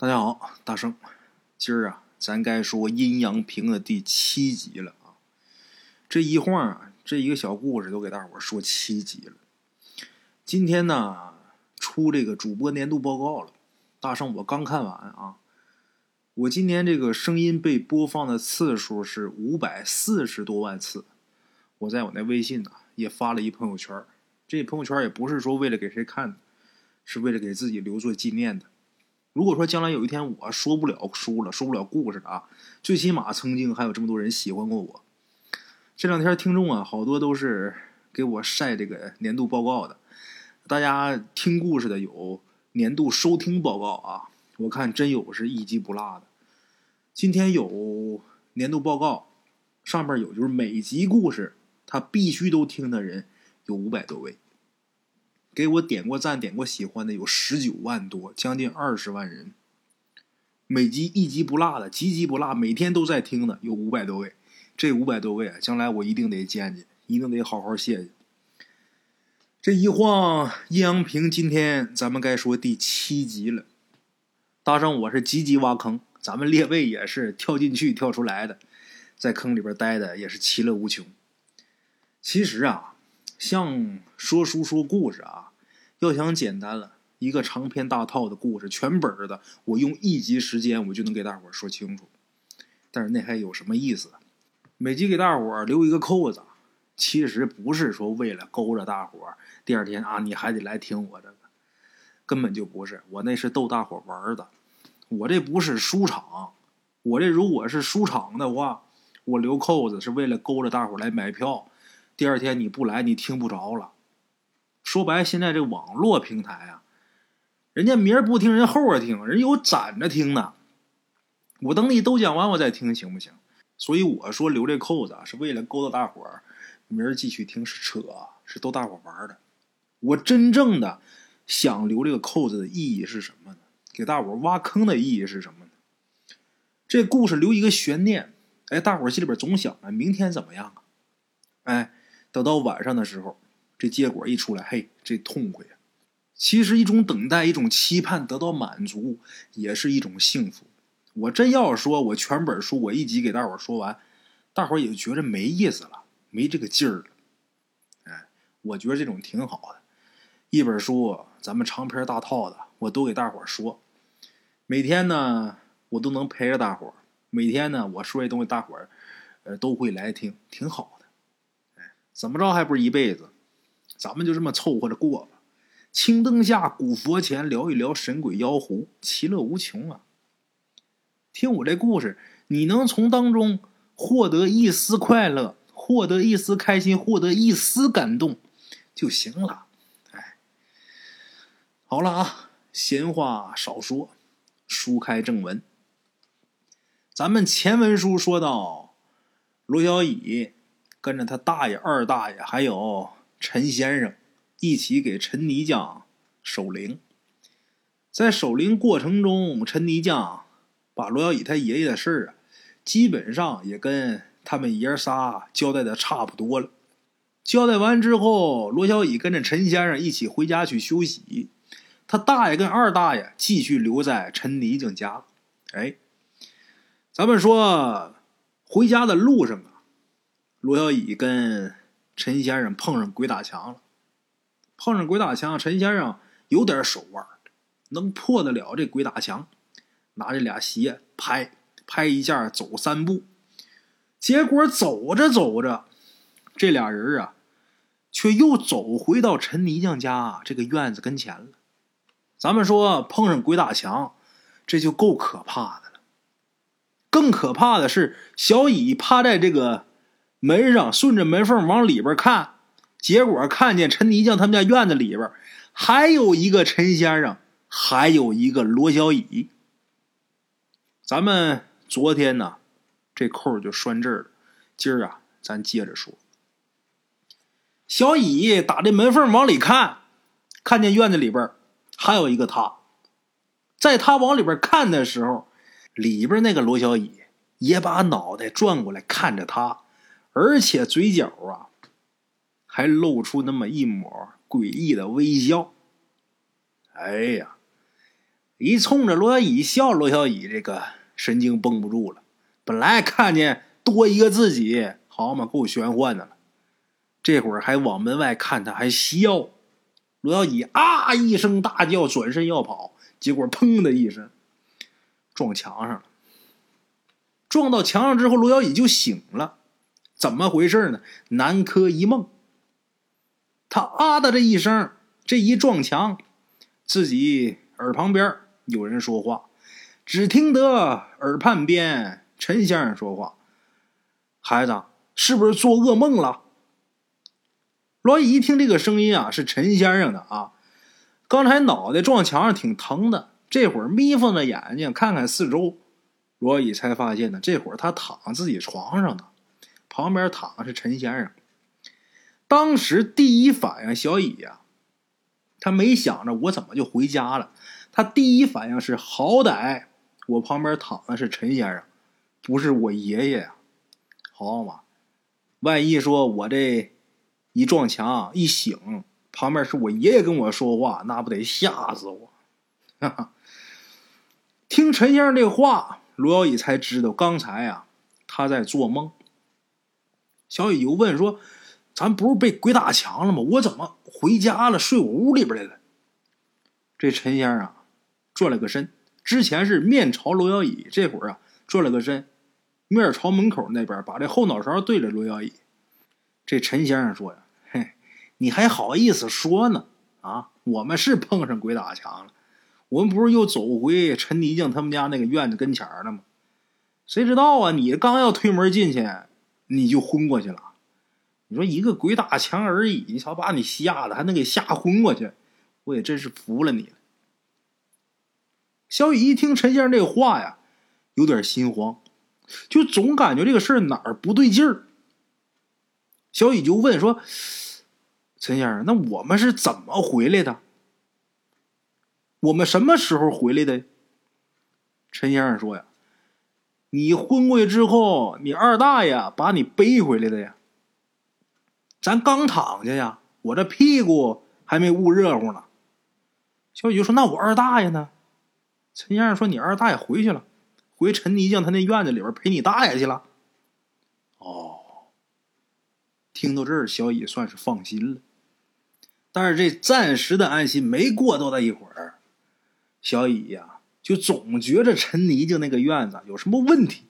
大家好，大圣，今儿啊，咱该说阴阳平的第七集了啊。这一晃啊，这一个小故事都给大伙说七集了。今天呢，出这个主播年度报告了。大圣，我刚看完啊，我今年这个声音被播放的次数是五百四十多万次。我在我那微信呢也发了一朋友圈，这朋友圈也不是说为了给谁看的，是为了给自己留作纪念的。如果说将来有一天我说不了书了，说不了故事了啊，最起码曾经还有这么多人喜欢过我。这两天听众啊，好多都是给我晒这个年度报告的。大家听故事的有年度收听报告啊，我看真有是一集不落的。今天有年度报告，上面有就是每集故事他必须都听的人有五百多位。给我点过赞、点过喜欢的有十九万多，将近二十万人。每集一集不落的，集集不落，每天都在听的有五百多位。这五百多位啊，将来我一定得见见，一定得好好谢谢。这一晃阴阳平，今天咱们该说第七集了。大圣，我是集集挖坑，咱们列位也是跳进去跳出来的，在坑里边待的也是其乐无穷。其实啊。像说书说故事啊，要想简单了，一个长篇大套的故事，全本的，我用一集时间我就能给大伙说清楚。但是那还有什么意思？每集给大伙留一个扣子，其实不是说为了勾着大伙第二天啊你还得来听我这个，根本就不是。我那是逗大伙玩的，我这不是书场。我这如果是书场的话，我留扣子是为了勾着大伙来买票。第二天你不来，你听不着了。说白，现在这网络平台啊，人家明儿不听，人后儿听，人有攒着听呢。我等你都讲完，我再听，行不行？所以我说留这扣子，是为了勾搭大伙儿，明儿继续听是扯，是逗大伙儿玩的。我真正的想留这个扣子的意义是什么呢？给大伙儿挖坑的意义是什么呢？这故事留一个悬念，哎，大伙儿心里边总想着，明天怎么样啊？哎。等到晚上的时候，这结果一出来，嘿，这痛快呀！其实一种等待，一种期盼得到满足，也是一种幸福。我真要说我全本书我一集给大伙说完，大伙也就觉着没意思了，没这个劲儿了。哎，我觉得这种挺好的。一本书，咱们长篇大套的，我都给大伙说。每天呢，我都能陪着大伙每天呢，我说这东西，大伙儿呃都会来听，挺好的。哎怎么着还不是一辈子？咱们就这么凑合着过吧。青灯下，古佛前，聊一聊神鬼妖狐，其乐无穷啊！听我这故事，你能从当中获得一丝快乐，获得一丝开心，获得一丝感动就行了。哎，好了啊，闲话少说，书开正文。咱们前文书说到罗小乙。跟着他大爷、二大爷还有陈先生一起给陈泥匠守灵。在守灵过程中，陈泥匠把罗小乙他爷爷的事儿啊，基本上也跟他们爷仨交代的差不多了。交代完之后，罗小乙跟着陈先生一起回家去休息，他大爷跟二大爷继续留在陈泥匠家。哎，咱们说回家的路上啊。罗小乙跟陈先生碰上鬼打墙了，碰上鬼打墙，陈先生有点手腕，能破得了这鬼打墙，拿这俩鞋拍拍一下，走三步，结果走着走着，这俩人啊，却又走回到陈泥匠家这个院子跟前了。咱们说碰上鬼打墙，这就够可怕的了，更可怕的是小乙趴在这个。门上顺着门缝往里边看，结果看见陈泥匠他们家院子里边还有一个陈先生，还有一个罗小乙。咱们昨天呢，这扣就拴这儿了。今儿啊，咱接着说。小乙打这门缝往里看，看见院子里边还有一个他。在他往里边看的时候，里边那个罗小乙也把脑袋转过来看着他。而且嘴角啊，还露出那么一抹诡异的微笑。哎呀，一冲着罗小乙笑，罗小乙这个神经绷不住了。本来看见多一个自己，好嘛，够玄幻的了。这会儿还往门外看，他还笑。罗小乙啊一声大叫，转身要跑，结果砰的一声撞墙上了。撞到墙上之后，罗小乙就醒了。怎么回事呢？南柯一梦。他啊的这一声，这一撞墙，自己耳旁边有人说话，只听得耳畔边陈先生说话：“孩子，是不是做噩梦了？”罗姨一听这个声音啊，是陈先生的啊。刚才脑袋撞墙上挺疼的，这会儿眯缝着眼睛看看四周，罗姨才发现呢，这会儿他躺自己床上呢，旁边躺的是陈先生。当时第一反应，小乙呀，他没想着我怎么就回家了。他第一反应是，好歹我旁边躺的是陈先生，不是我爷爷呀。好嘛，万一说我这一撞墙一醒，旁边是我爷爷跟我说话，那不得吓死我！听陈先生这话，罗小乙才知道刚才啊他在做梦。小雨又问说。咱不是被鬼打墙了吗？我怎么回家了，睡我屋里边来了？这陈先生啊，转了个身，之前是面朝罗小乙，这会儿啊转了个身，面朝门口那边，把这后脑勺对着罗小乙。这陈先生说呀：“嘿，你还好意思说呢？啊，我们是碰上鬼打墙了，我们不是又走回陈泥匠他们家那个院子跟前了吗？谁知道啊，你刚要推门进去，你就昏过去了。”你说一个鬼打墙而已，你瞧把你吓的，还能给吓昏过去，我也真是服了你了。小雨一听陈先生这话呀，有点心慌，就总感觉这个事儿哪儿不对劲儿。小雨就问说：“陈先生，那我们是怎么回来的？我们什么时候回来的？”陈先生说：“呀，你昏过去之后，你二大爷把你背回来的呀。”咱刚躺下呀，我这屁股还没捂热乎呢。小雨就说：“那我二大爷呢？”陈先生说：“你二大爷回去了，回陈泥匠他那院子里边陪你大爷去了。”哦，听到这儿，小雨算是放心了。但是这暂时的安心没过多大一会儿，小雨呀就总觉着陈泥匠那个院子有什么问题。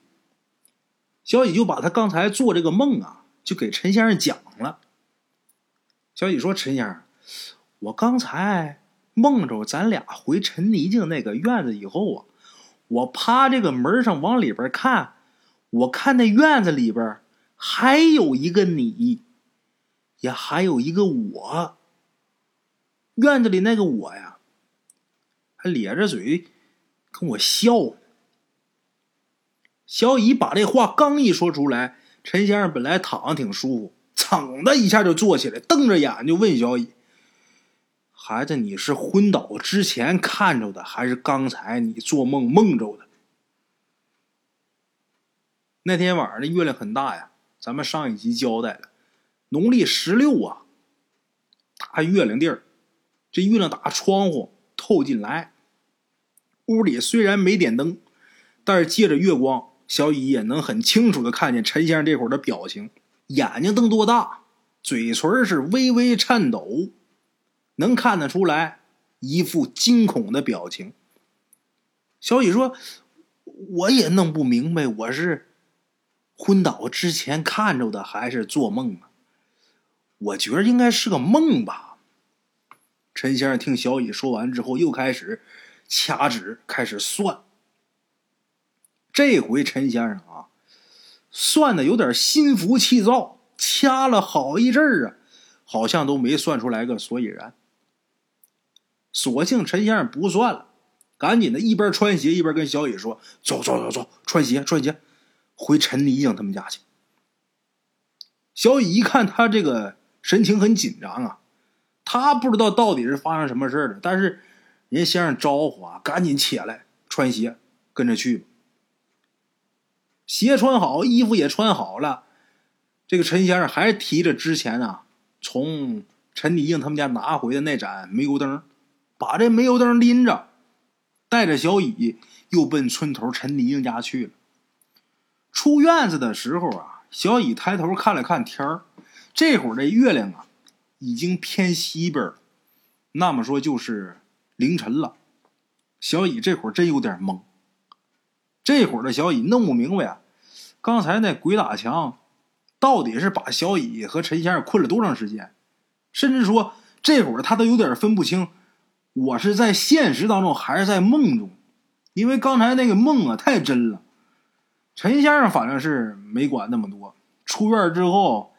小雨就把他刚才做这个梦啊。就给陈先生讲了。小雨说：“陈先生，我刚才梦着咱俩回陈泥匠那个院子以后啊，我趴这个门上往里边看，我看那院子里边还有一个你，也还有一个我。院子里那个我呀，还咧着嘴跟我笑。”小乙把这话刚一说出来。陈先生本来躺着挺舒服，噌的一下就坐起来，瞪着眼就问小乙：“孩子，你是昏倒之前看着的，还是刚才你做梦梦着的？”那天晚上的月亮很大呀，咱们上一集交代了，农历十六啊，大月亮地儿，这月亮打窗户透进来，屋里虽然没点灯，但是借着月光。小乙也能很清楚的看见陈先生这会儿的表情，眼睛瞪多大，嘴唇是微微颤抖，能看得出来一副惊恐的表情。小乙说：“我也弄不明白，我是昏倒之前看着的，还是做梦啊？我觉得应该是个梦吧。”陈先生听小乙说完之后，又开始掐指，开始算。这回陈先生啊，算的有点心浮气躁，掐了好一阵儿啊，好像都没算出来个所以然。索性陈先生不算了，赶紧的一边穿鞋一边跟小雨说：“走走走走，穿鞋穿鞋，回陈泥匠他们家去。”小雨一看他这个神情很紧张啊，他不知道到底是发生什么事了，但是人先生招呼啊，赶紧起来穿鞋，跟着去。鞋穿好，衣服也穿好了，这个陈先生还提着之前啊从陈迪应他们家拿回的那盏煤油灯，把这煤油灯拎着，带着小乙又奔村头陈泥匠家去了。出院子的时候啊，小乙抬头看了看天儿，这会儿的月亮啊，已经偏西边了，那么说就是凌晨了。小乙这会儿真有点懵，这会儿的小乙弄不明白啊，刚才那鬼打墙到底是把小乙和陈先生困了多长时间，甚至说这会儿他都有点分不清，我是在现实当中还是在梦中，因为刚才那个梦啊太真了。陈先生反正是没管那么多，出院之后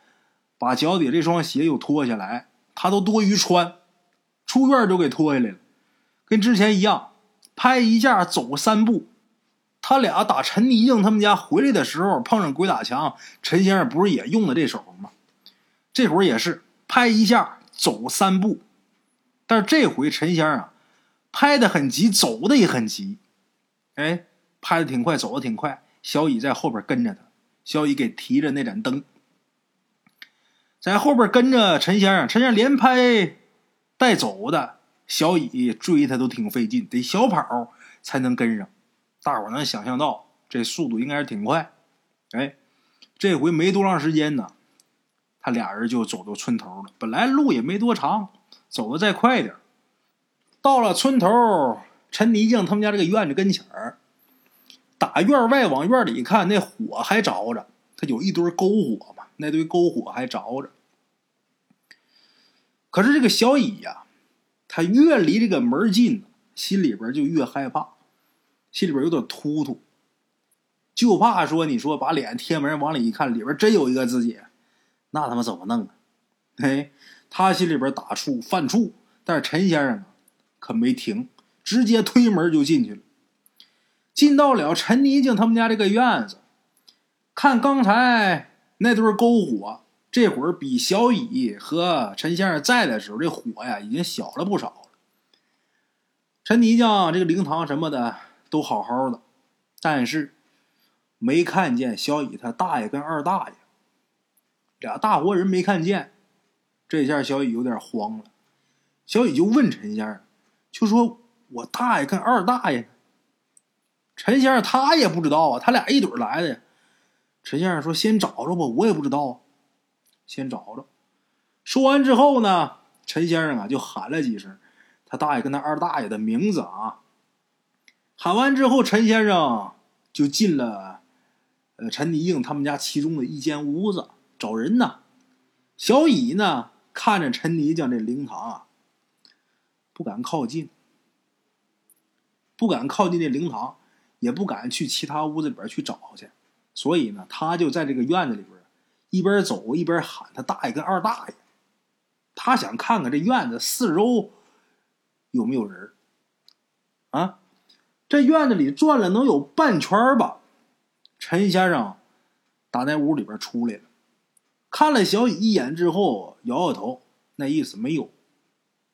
把脚底这双鞋又脱下来，他都多余穿，出院就给脱下来了，跟之前一样。拍一下，走三步。他俩打陈泥匠他们家回来的时候，碰上鬼打墙。陈先生不是也用的这手吗？这会儿也是拍一下，走三步。但是这回陈先生啊，拍的很急，走的也很急。哎，拍的挺快，走的挺快。小乙在后边跟着他，小乙给提着那盏灯，在后边跟着陈先生。陈先生连拍带走的。小乙追他都挺费劲，得小跑才能跟上。大伙能想象到这速度应该是挺快。哎，这回没多长时间呢，他俩人就走到村头了。本来路也没多长，走的再快点到了村头，陈泥匠他们家这个院子跟前儿，打院外往院里一看，那火还着着，他有一堆篝火嘛，那堆篝火还着着。可是这个小乙呀。他越离这个门近，心里边就越害怕，心里边有点突突，就怕说你说把脸贴门往里一看，里边真有一个自己，那他妈怎么弄啊？嘿，他心里边打怵犯怵，但是陈先生可没停，直接推门就进去了。进到了陈泥匠他们家这个院子，看刚才那堆篝火。这会儿比小乙和陈先生在的时候，这火呀已经小了不少了。陈泥匠这个灵堂什么的都好好的，但是没看见小乙他大爷跟二大爷俩大活人没看见。这下小乙有点慌了，小乙就问陈先生，就说：“我大爷跟二大爷？”陈先生他也不知道啊，他俩一堆来的。陈先生说：“先找着吧，我也不知道。”先找着。说完之后呢，陈先生啊就喊了几声他大爷跟他二大爷的名字啊。喊完之后，陈先生就进了呃陈泥应他们家其中的一间屋子找人呢。小乙呢看着陈泥匠这灵堂啊，不敢靠近，不敢靠近这灵堂，也不敢去其他屋子里边去找去，所以呢，他就在这个院子里边。一边走一边喊他大爷跟二大爷，他想看看这院子四周有没有人啊？这院子里转了能有半圈吧。陈先生打那屋里边出来了，看了小雨一眼之后，摇摇头，那意思没有。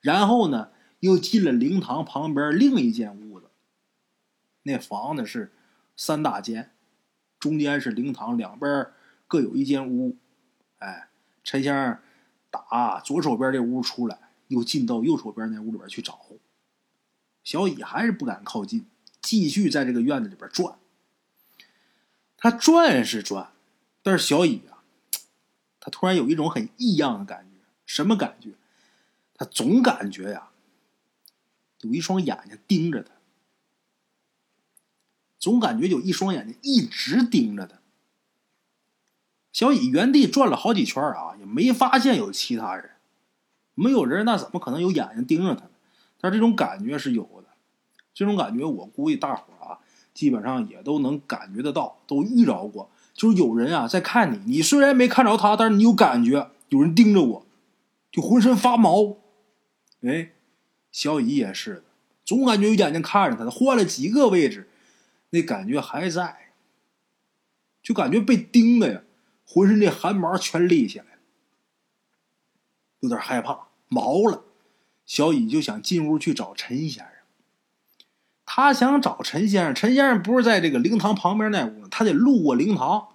然后呢，又进了灵堂旁边另一间屋子。那房子是三大间，中间是灵堂，两边。各有一间屋，哎，陈先生打左手边这屋出来，又进到右手边那屋里边去找。小乙还是不敢靠近，继续在这个院子里边转。他转是转，但是小乙啊，他突然有一种很异样的感觉。什么感觉？他总感觉呀，有一双眼睛盯着他，总感觉有一双眼睛一直盯着他。小乙原地转了好几圈啊，也没发现有其他人。没有人，那怎么可能有眼睛盯着他呢？但是这种感觉是有的。这种感觉，我估计大伙啊，基本上也都能感觉得到，都遇着过。就是有人啊在看你，你虽然没看着他，但是你有感觉有人盯着我，就浑身发毛。哎，小乙也是的，总感觉有眼睛看着他。换了几个位置，那感觉还在，就感觉被盯的呀。浑身这汗毛全立起来了，有点害怕，毛了。小乙就想进屋去找陈先生。他想找陈先生，陈先生不是在这个灵堂旁边那屋，他得路过灵堂。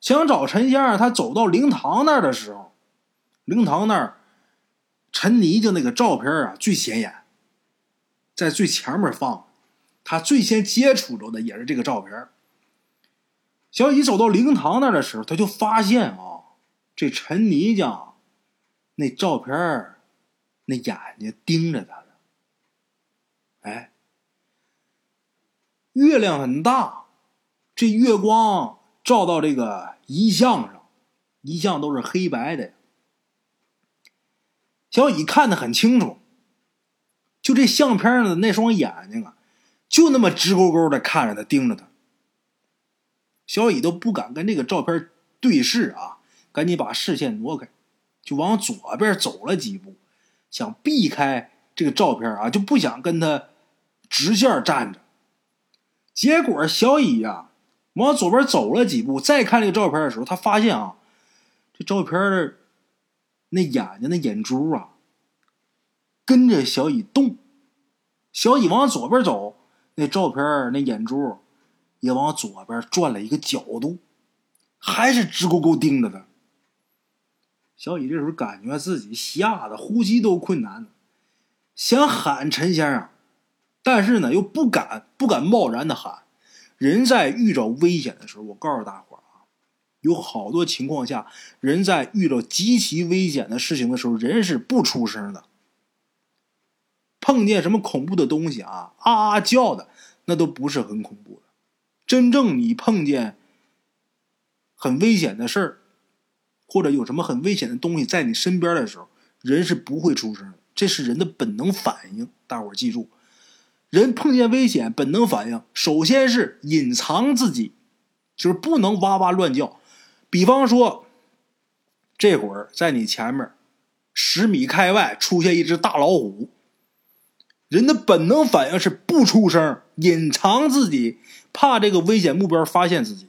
想找陈先生，他走到灵堂那儿的时候，灵堂那儿陈泥就那个照片啊最显眼，在最前面放。他最先接触着的也是这个照片。小乙走到灵堂那的时候，他就发现啊，这陈泥匠那照片那眼睛盯着他呢。哎，月亮很大，这月光照到这个遗像上，遗像都是黑白的。小乙看得很清楚，就这相片上的那双眼睛啊，就那么直勾勾的看着他，盯着他。小乙都不敢跟这个照片对视啊，赶紧把视线挪开，就往左边走了几步，想避开这个照片啊，就不想跟他直线站着。结果小乙呀，往左边走了几步，再看这个照片的时候，他发现啊，这照片的。那眼睛、那眼珠啊，跟着小乙动。小乙往左边走，那照片那眼珠也往左边转了一个角度，还是直勾勾盯着他。小乙这时候感觉自己吓得呼吸都困难，想喊陈先生，但是呢又不敢，不敢贸然的喊。人在遇着危险的时候，我告诉大伙啊有好多情况下，人在遇到极其危险的事情的时候，人是不出声的。碰见什么恐怖的东西啊，啊啊叫的，那都不是很恐怖的。真正你碰见很危险的事儿，或者有什么很危险的东西在你身边的时候，人是不会出声的，这是人的本能反应。大伙儿记住，人碰见危险，本能反应首先是隐藏自己，就是不能哇哇乱叫。比方说，这会儿在你前面十米开外出现一只大老虎，人的本能反应是不出声，隐藏自己，怕这个危险目标发现自己。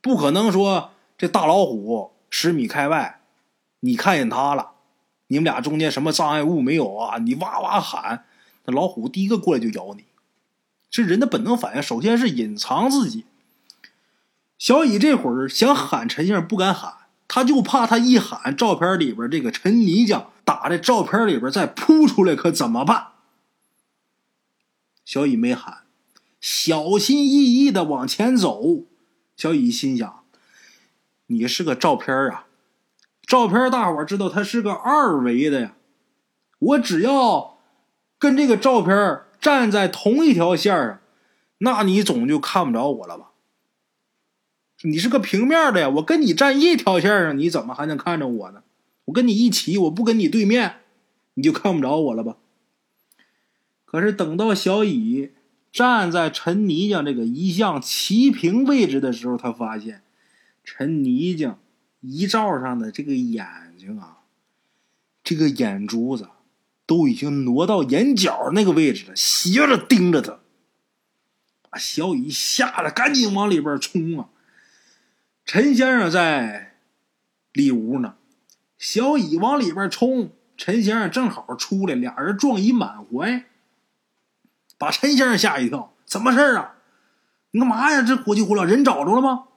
不可能说这大老虎十米开外，你看见它了，你们俩中间什么障碍物没有啊？你哇哇喊，那老虎第一个过来就咬你。这人的本能反应，首先是隐藏自己。小乙这会儿想喊陈先生，不敢喊，他就怕他一喊，照片里边这个陈泥匠打在照片里边再扑出来，可怎么办？小乙没喊，小心翼翼的往前走。小乙心想：“你是个照片啊，照片大伙知道它是个二维的呀，我只要跟这个照片站在同一条线上，那你总就看不着我了吧？”你是个平面的呀，我跟你站一条线上，你怎么还能看着我呢？我跟你一起，我不跟你对面，你就看不着我了吧？可是等到小乙站在陈泥匠这个遗像齐平位置的时候，他发现陈泥匠遗照上的这个眼睛啊，这个眼珠子都已经挪到眼角那个位置了，斜着盯着他。把小乙吓得赶紧往里边冲啊！陈先生在里屋呢，小乙往里边冲，陈先生正好出来，俩人撞一满怀，把陈先生吓一跳。怎么事啊？你干嘛呀？这火急火燎，人找着了吗？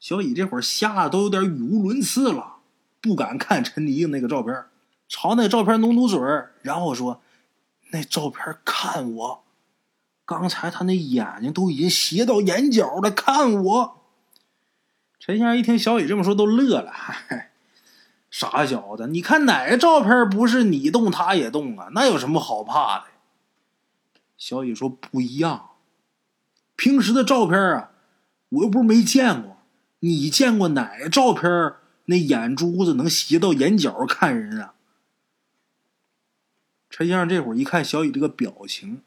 小乙这会儿吓得都有点语无伦次了，不敢看陈迪那个照片，朝那照片努努嘴然后说：“那照片看我，刚才他那眼睛都已经斜到眼角了，看我。”陈先生一听小雨这么说，都乐了。傻小子，你看哪个照片不是你动他也动啊？那有什么好怕的？小雨说：“不一样，平时的照片啊，我又不是没见过。你见过哪个照片那眼珠子能斜到眼角看人啊？”陈先生这会儿一看小雨这个表情，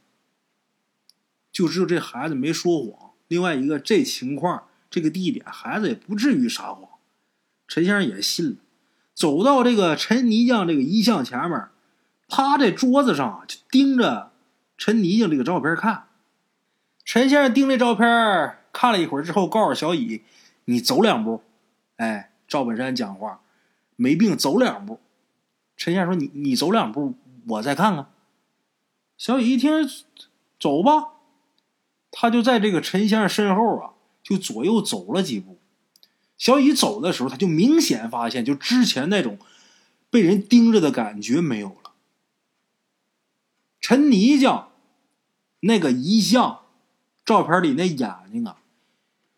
就知道这孩子没说谎。另外一个，这情况。这个地点，孩子也不至于撒谎，陈先生也信了。走到这个陈泥匠这个遗像前面，趴在桌子上就盯着陈泥匠这个照片看。陈先生盯这照片看了一会儿之后，告诉小乙：“你走两步。”哎，赵本山讲话，没病走两步。陈先生说：“你你走两步，我再看看。”小乙一听，走吧。他就在这个陈先生身后啊。就左右走了几步，小乙走的时候，他就明显发现，就之前那种被人盯着的感觉没有了。陈泥匠那个遗像照片里那眼睛啊，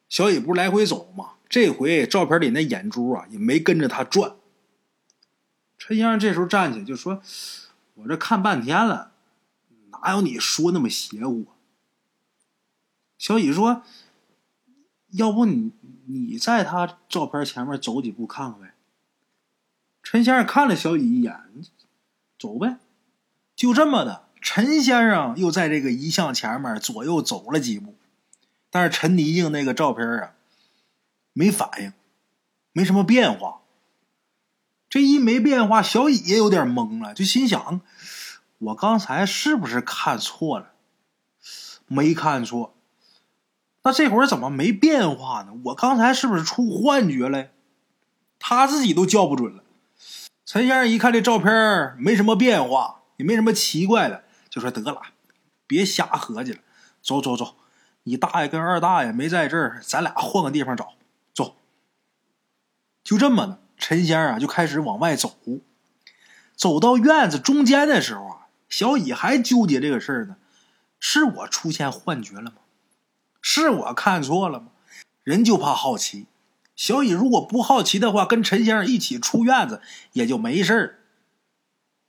小乙不是来回走吗？这回照片里那眼珠啊也没跟着他转。陈先生这时候站起来就说：“我这看半天了，哪有你说那么邪乎？”小乙说：“要不你你在他照片前面走几步看看呗。”陈先生看了小乙一眼，走呗。就这么的，陈先生又在这个遗像前面左右走了几步，但是陈泥静那个照片啊，没反应，没什么变化。这一没变化，小乙也有点懵了，就心想：我刚才是不是看错了？没看错，那这会儿怎么没变化呢？我刚才是不是出幻觉了？他自己都叫不准了。陈先生一看这照片没什么变化。也没什么奇怪的，就说得了，别瞎合计了，走走走，你大爷跟二大爷没在这儿，咱俩换个地方找，走。就这么的，陈先生啊就开始往外走，走到院子中间的时候啊，小乙还纠结这个事儿呢，是我出现幻觉了吗？是我看错了吗？人就怕好奇，小乙如果不好奇的话，跟陈先生一起出院子也就没事儿。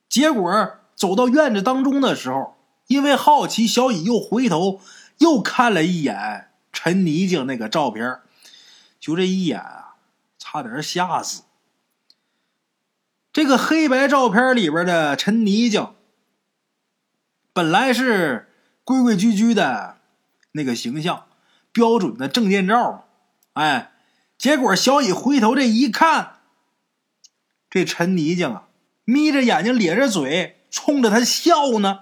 结果。走到院子当中的时候，因为好奇，小乙又回头又看了一眼陈泥静那个照片就这一眼啊，差点吓死。这个黑白照片里边的陈泥静，本来是规规矩矩的那个形象，标准的证件照，哎，结果小乙回头这一看，这陈泥匠啊，眯着眼睛，咧着嘴。冲着他笑呢，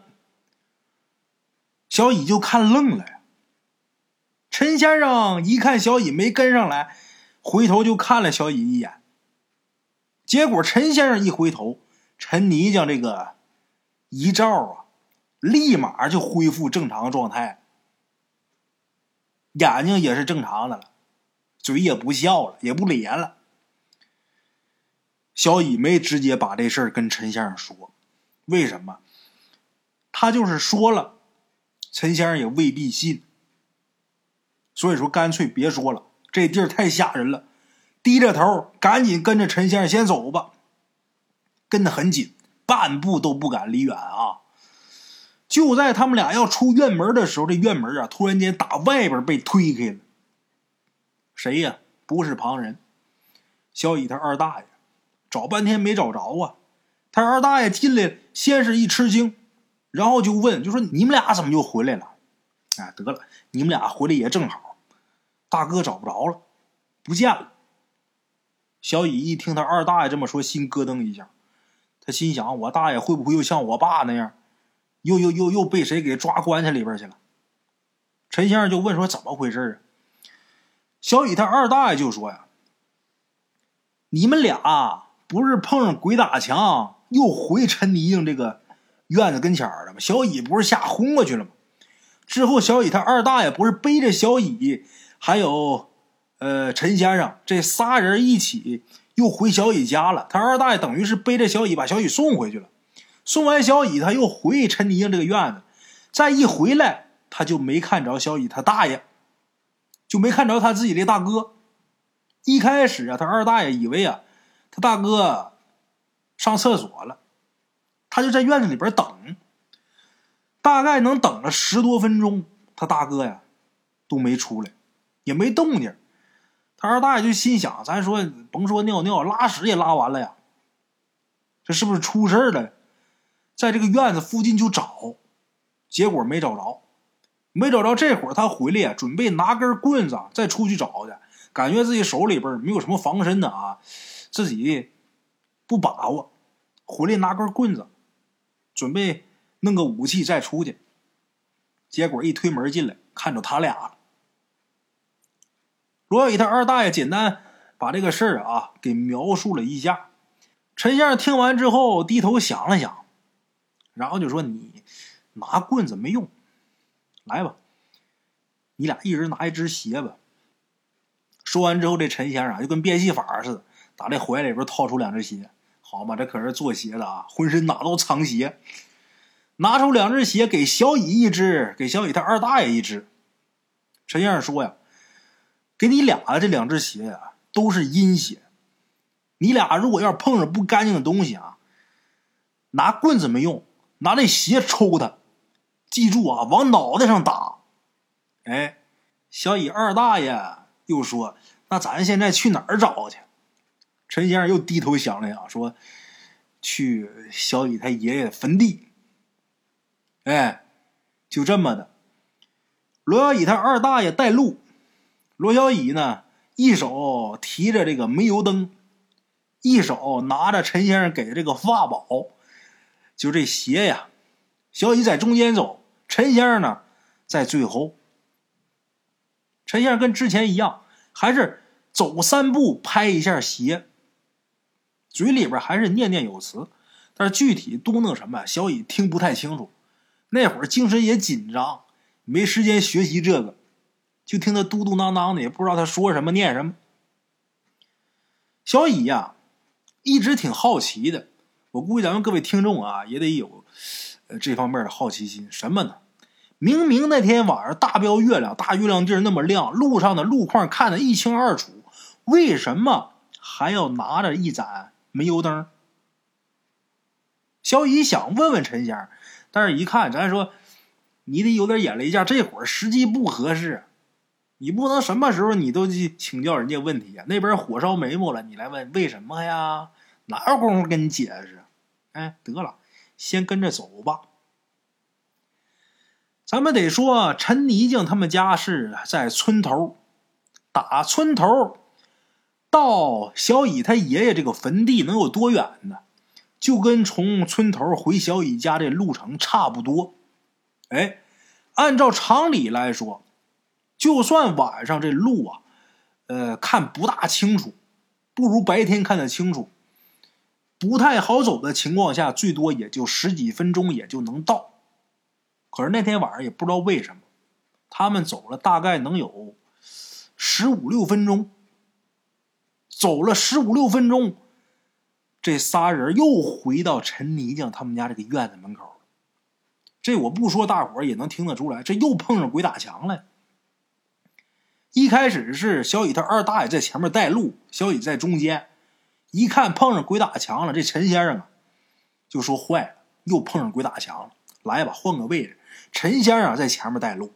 小乙就看愣了呀。陈先生一看小乙没跟上来，回头就看了小乙一眼。结果陈先生一回头，陈泥匠这个遗照啊，立马就恢复正常状态，眼睛也是正常的了，嘴也不笑了，也不咧了。小乙没直接把这事儿跟陈先生说。为什么？他就是说了，陈先生也未必信。所以说，干脆别说了，这地儿太吓人了。低着头，赶紧跟着陈先生先走吧，跟得很紧，半步都不敢离远啊。就在他们俩要出院门的时候，这院门啊，突然间打外边被推开了。谁呀？不是旁人，小乙他二大爷，找半天没找着啊。他二大爷进来，先是一吃惊，然后就问，就说：“你们俩怎么就回来了？”哎，得了，你们俩回来也正好。大哥找不着了，不见了。小乙一听他二大爷这么说，心咯噔一下。他心想：我大爷会不会又像我爸那样，又又又又被谁给抓棺材里边去了？陈先生就问说：“怎么回事啊？”小乙他二大爷就说：“呀，你们俩不是碰上鬼打墙？”又回陈泥静这个院子跟前了吗？小乙不是吓昏过去了吗？之后，小乙他二大爷不是背着小乙，还有呃陈先生这仨人一起又回小乙家了。他二大爷等于是背着小乙把小乙送回去了。送完小乙，他又回陈泥静这个院子，再一回来，他就没看着小乙他大爷，就没看着他自己的大哥。一开始啊，他二大爷以为啊，他大哥。上厕所了，他就在院子里边等，大概能等了十多分钟，他大哥呀都没出来，也没动静。他二大爷就心想：咱说甭说尿尿，拉屎也拉完了呀，这是不是出事了？在这个院子附近就找，结果没找着，没找着。这会儿他回来呀，准备拿根棍子再出去找去，感觉自己手里边没有什么防身的啊，自己。不把握，回来拿根棍子，准备弄个武器再出去。结果一推门进来，看着他俩了。罗宇他二大爷简单把这个事儿啊给描述了一下。陈先生听完之后低头想了想，然后就说：“你拿棍子没用，来吧，你俩一人拿一只鞋吧。”说完之后，这陈先生就跟变戏法似的，打这怀里边掏出两只鞋。好嘛，这可是做鞋的啊，浑身哪都藏鞋。拿出两只鞋，给小乙一只，给小乙他二大爷一只。陈先生说呀：“给你俩这两只鞋呀，都是阴鞋。你俩如果要是碰上不干净的东西啊，拿棍子没用，拿这鞋抽他。记住啊，往脑袋上打。”哎，小乙二大爷又说：“那咱现在去哪儿找去？”陈先生又低头想了想，说：“去小乙他爷爷的坟地。”哎，就这么的。罗小乙他二大爷带路，罗小乙呢，一手提着这个煤油灯，一手拿着陈先生给的这个法宝，就这鞋呀。小乙在中间走，陈先生呢在最后。陈先生跟之前一样，还是走三步拍一下鞋，嘴里边还是念念有词，但是具体嘟囔什么，小乙听不太清楚。那会儿精神也紧张，没时间学习这个，就听他嘟嘟囔囔的，也不知道他说什么念什么。小乙呀，一直挺好奇的。我估计咱们各位听众啊，也得有呃这方面的好奇心。什么呢？明明那天晚上大标月亮，大月亮地儿那么亮，路上的路况看得一清二楚，为什么还要拿着一盏煤油灯？小乙想问问陈先生。但是，一看，咱说，你得有点眼力见。这会儿时机不合适，你不能什么时候你都去请教人家问题呀。那边火烧眉毛了，你来问为什么呀？哪有功夫跟你解释？哎，得了，先跟着走吧。咱们得说，陈泥匠他们家是在村头，打村头到小乙他爷爷这个坟地能有多远呢？就跟从村头回小乙家这路程差不多，哎，按照常理来说，就算晚上这路啊，呃，看不大清楚，不如白天看得清楚，不太好走的情况下，最多也就十几分钟也就能到。可是那天晚上也不知道为什么，他们走了大概能有十五六分钟，走了十五六分钟。这仨人又回到陈泥匠他们家这个院子门口这我不说，大伙儿也能听得出来，这又碰上鬼打墙了。一开始是小雨他二大爷在前面带路，小雨在中间。一看碰上鬼打墙了，这陈先生啊就说：“坏了，又碰上鬼打墙了，来吧，换个位置。”陈先生在前面带路，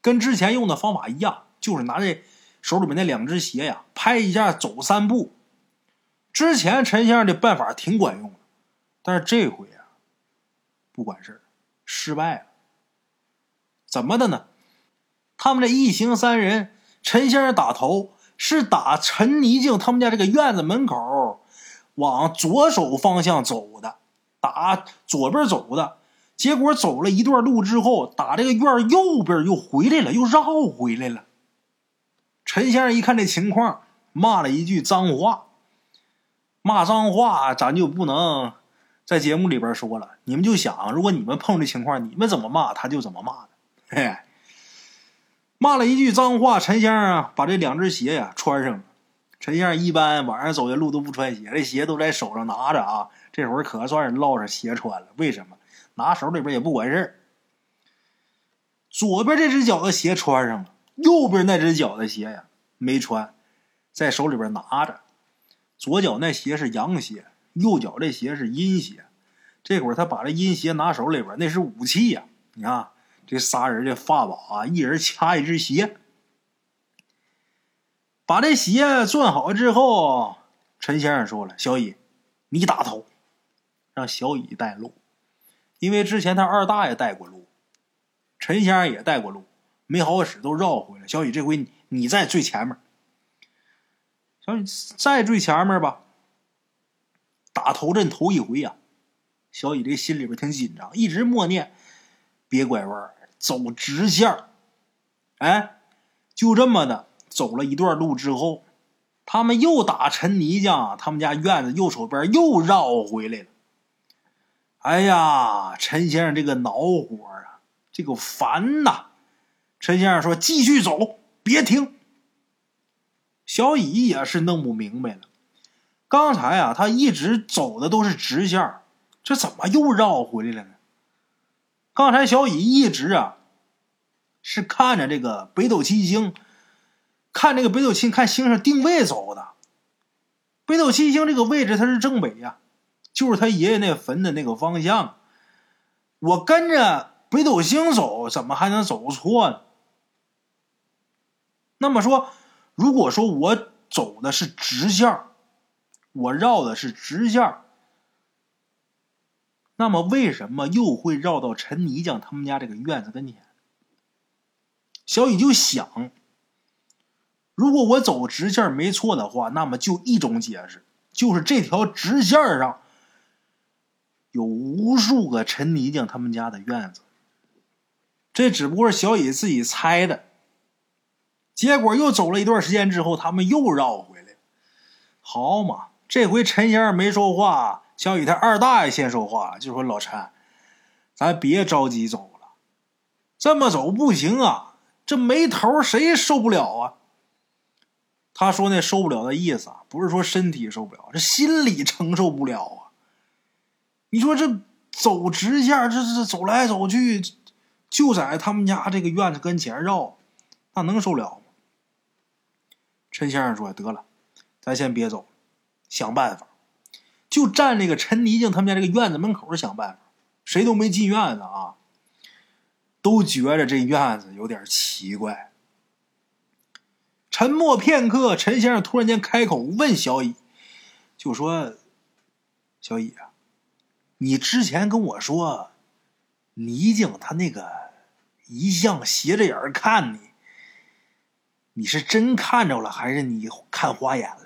跟之前用的方法一样，就是拿这手里面那两只鞋呀，拍一下，走三步。之前陈先生的办法挺管用的，但是这回啊，不管事失败了。怎么的呢？他们这一行三人，陈先生打头是打陈泥静他们家这个院子门口往左手方向走的，打左边走的，结果走了一段路之后，打这个院右边又回来了，又绕回来了。陈先生一看这情况，骂了一句脏话。骂脏话，咱就不能在节目里边说了。你们就想，如果你们碰这情况，你们怎么骂，他就怎么骂的。嘿，骂了一句脏话，陈先生啊，把这两只鞋呀穿上了。陈先生一般晚上走的路都不穿鞋，这鞋都在手上拿着啊。这会儿可算是落上鞋穿了。为什么？拿手里边也不管事左边这只脚的鞋穿上了，右边那只脚的鞋呀没穿，在手里边拿着。左脚那鞋是阳鞋，右脚这鞋是阴鞋。这会儿他把这阴鞋拿手里边，那是武器呀！你看这仨人这法宝啊，一人掐一只鞋。把这鞋攥好之后，陈先生说了：“小乙，你打头，让小乙带路，因为之前他二大爷带过路，陈先生也带过路，没好使都绕回来。小乙，这回你你在最前面。”小乙在最前面吧，打头阵头一回呀，小乙这心里边挺紧张，一直默念：别拐弯，走直线哎，就这么的走了一段路之后，他们又打陈泥匠他们家院子右手边又绕回来了。哎呀，陈先生这个恼火啊，这个烦呐！陈先生说：“继续走，别停。”小乙也是弄不明白了，刚才啊，他一直走的都是直线，这怎么又绕回来了呢？刚才小乙一直啊是看着这个北斗七星，看这个北斗七星看星星定位走的。北斗七星这个位置它是正北呀，就是他爷爷那坟的那个方向。我跟着北斗星走，怎么还能走错呢？那么说，如果说我走的是直线，我绕的是直线。那么，为什么又会绕到陈泥匠他们家这个院子跟前？小雨就想，如果我走直线没错的话，那么就一种解释，就是这条直线上有无数个陈泥匠他们家的院子。这只不过是小雨自己猜的。结果又走了一段时间之后，他们又绕回来。好嘛，这回陈先生没说话。小雨他二大爷先说话，就说：“老陈，咱别着急走了，这么走不行啊，这没头谁受不了啊？”他说那受不了的意思啊，不是说身体受不了，这心理承受不了啊。你说这走直线，这这走来走去，就在他们家这个院子跟前绕，那能受了吗？陈先生说：“得了，咱先别走，想办法。”就站那个陈泥匠他们家这个院子门口想办法，谁都没进院子啊，都觉着这院子有点奇怪。沉默片刻，陈先生突然间开口问小乙，就说：“小乙啊，你之前跟我说，泥匠他那个一向斜着眼看你，你是真看着了，还是你看花眼了？”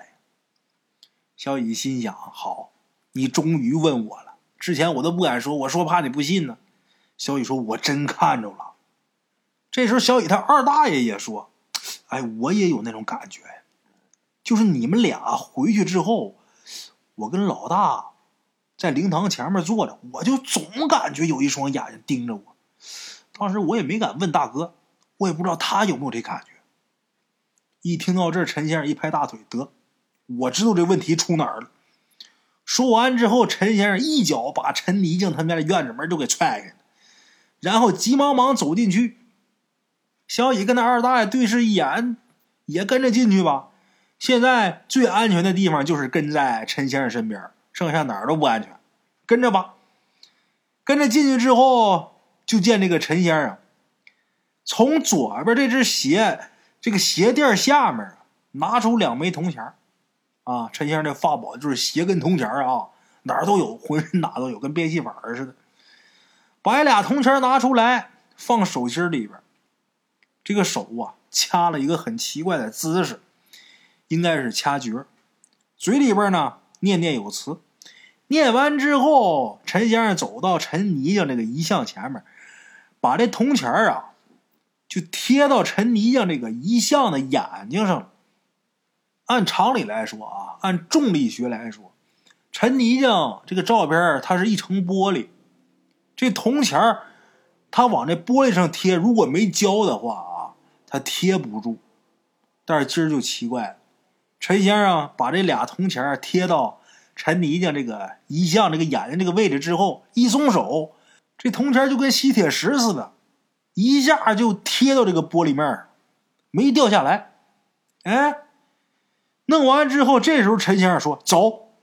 小乙心想：好。你终于问我了，之前我都不敢说，我说怕你不信呢。小雨说：“我真看着了。”这时候，小雨他二大爷也说：“哎，我也有那种感觉，就是你们俩回去之后，我跟老大在灵堂前面坐着，我就总感觉有一双眼睛盯着我。当时我也没敢问大哥，我也不知道他有没有这感觉。”一听到这，陈先生一拍大腿：“得，我知道这问题出哪儿了。”说完之后，陈先生一脚把陈泥匠他们家的院子门就给踹开了，然后急忙忙走进去。小乙跟那二大爷对视一眼，也跟着进去吧。现在最安全的地方就是跟在陈先生身边，剩下哪儿都不安全。跟着吧，跟着进去之后，就见这个陈先生从左边这只鞋这个鞋垫下面拿出两枚铜钱儿。啊，陈先生这法宝就是鞋跟铜钱啊，哪儿都有，浑身哪都有，跟变戏法似的。把俩铜钱拿出来，放手心里边。这个手啊，掐了一个很奇怪的姿势，应该是掐诀。嘴里边呢，念念有词。念完之后，陈先生走到陈泥匠这个遗像前面，把这铜钱啊，就贴到陈泥匠这个遗像的眼睛上了。按常理来说啊，按重力学来说，陈泥匠这个照片它是一层玻璃，这铜钱儿它往这玻璃上贴，如果没胶的话啊，它贴不住。但是今儿就奇怪了，陈先生把这俩铜钱贴到陈泥匠这个遗像这个眼睛这个位置之后，一松手，这铜钱就跟吸铁石似的，一下就贴到这个玻璃面，没掉下来。哎。弄完之后，这时候陈先生说：“走。”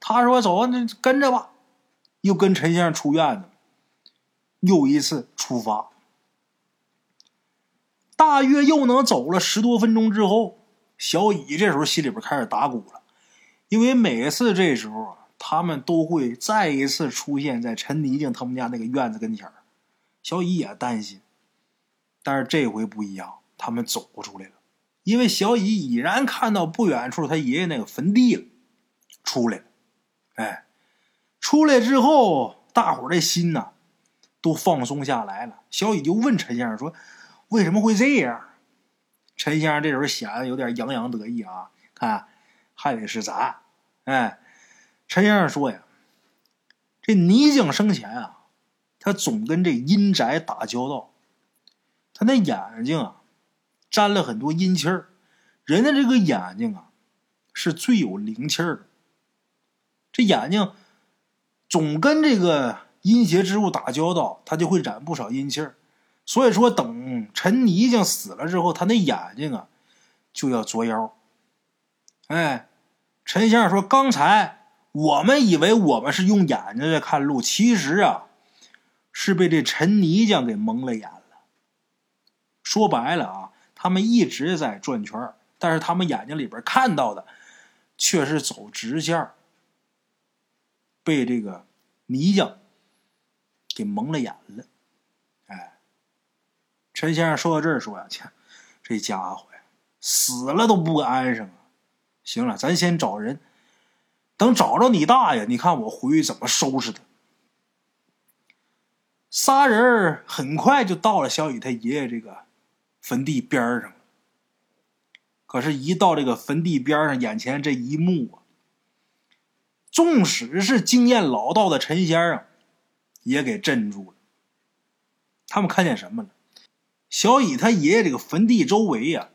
他说：“走，那跟着吧。”又跟陈先生出院子，又一次出发。大约又能走了十多分钟之后，小乙这时候心里边开始打鼓了，因为每次这时候啊，他们都会再一次出现在陈泥静他们家那个院子跟前小乙也担心，但是这回不一样，他们走出来了。因为小乙已然看到不远处他爷爷那个坟地了，出来了，哎，出来之后，大伙儿的心呐都放松下来了。小乙就问陈先生说：“为什么会这样？”陈先生这时候显得有点洋洋得意啊，看还得是咱。哎，陈先生说呀：“这泥匠生前啊，他总跟这阴宅打交道，他那眼睛啊。”沾了很多阴气儿，人的这个眼睛啊，是最有灵气儿的。这眼睛总跟这个阴邪之物打交道，它就会染不少阴气儿。所以说，等陈泥匠死了之后，他那眼睛啊就要作妖。哎，陈先生说，刚才我们以为我们是用眼睛在看路，其实啊是被这陈泥匠给蒙了眼了。说白了啊，他们一直在转圈，但是他们眼睛里边看到的却是走直线，被这个泥匠给蒙了眼了。哎，陈先生说到这儿说呀：“切，这家伙呀，死了都不安生啊！行了，咱先找人，等找着你大爷，你看我回去怎么收拾他。”仨人很快就到了小雨他爷爷这个。坟地边上，可是，一到这个坟地边上，眼前这一幕啊，纵使是经验老道的陈先生，也给镇住了。他们看见什么了？小乙他爷爷这个坟地周围呀，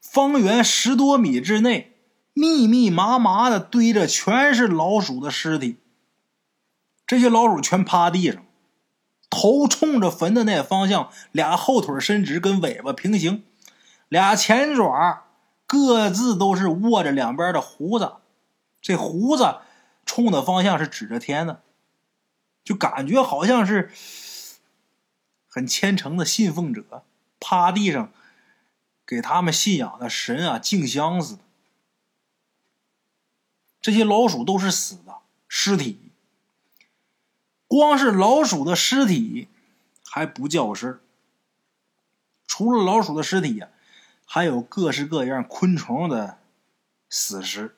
方圆十多米之内，密密麻麻的堆着全是老鼠的尸体。这些老鼠全趴地上。头冲着坟的那方向，俩后腿伸直，跟尾巴平行，俩前爪各自都是握着两边的胡子，这胡子冲的方向是指着天的，就感觉好像是很虔诚的信奉者趴地上给他们信仰的神啊敬香似的。这些老鼠都是死的尸体。光是老鼠的尸体还不叫事儿，除了老鼠的尸体呀，还有各式各样昆虫的死尸，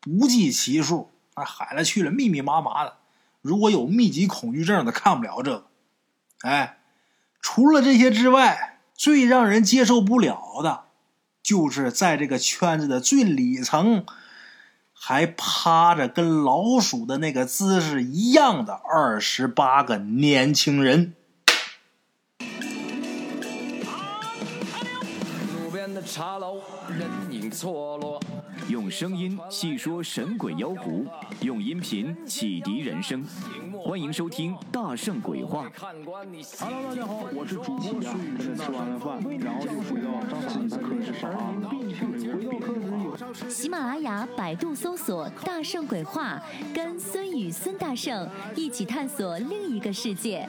不计其数，那，海了去了，密密麻麻的。如果有密集恐惧症的，看不了这个。哎，除了这些之外，最让人接受不了的，就是在这个圈子的最里层。还趴着跟老鼠的那个姿势一样的二十八个年轻人。边的茶楼，人影错落。用声音细说神鬼妖狐，用音频启迪人生。欢迎收听《大圣鬼话》。Hello，大家好，我是主播孙宇，吃完了饭，然后就回到自己的课室上啊。回到课室有喜马拉雅、百度搜索“大圣鬼话”，跟孙宇、孙大圣一起探索另一个世界。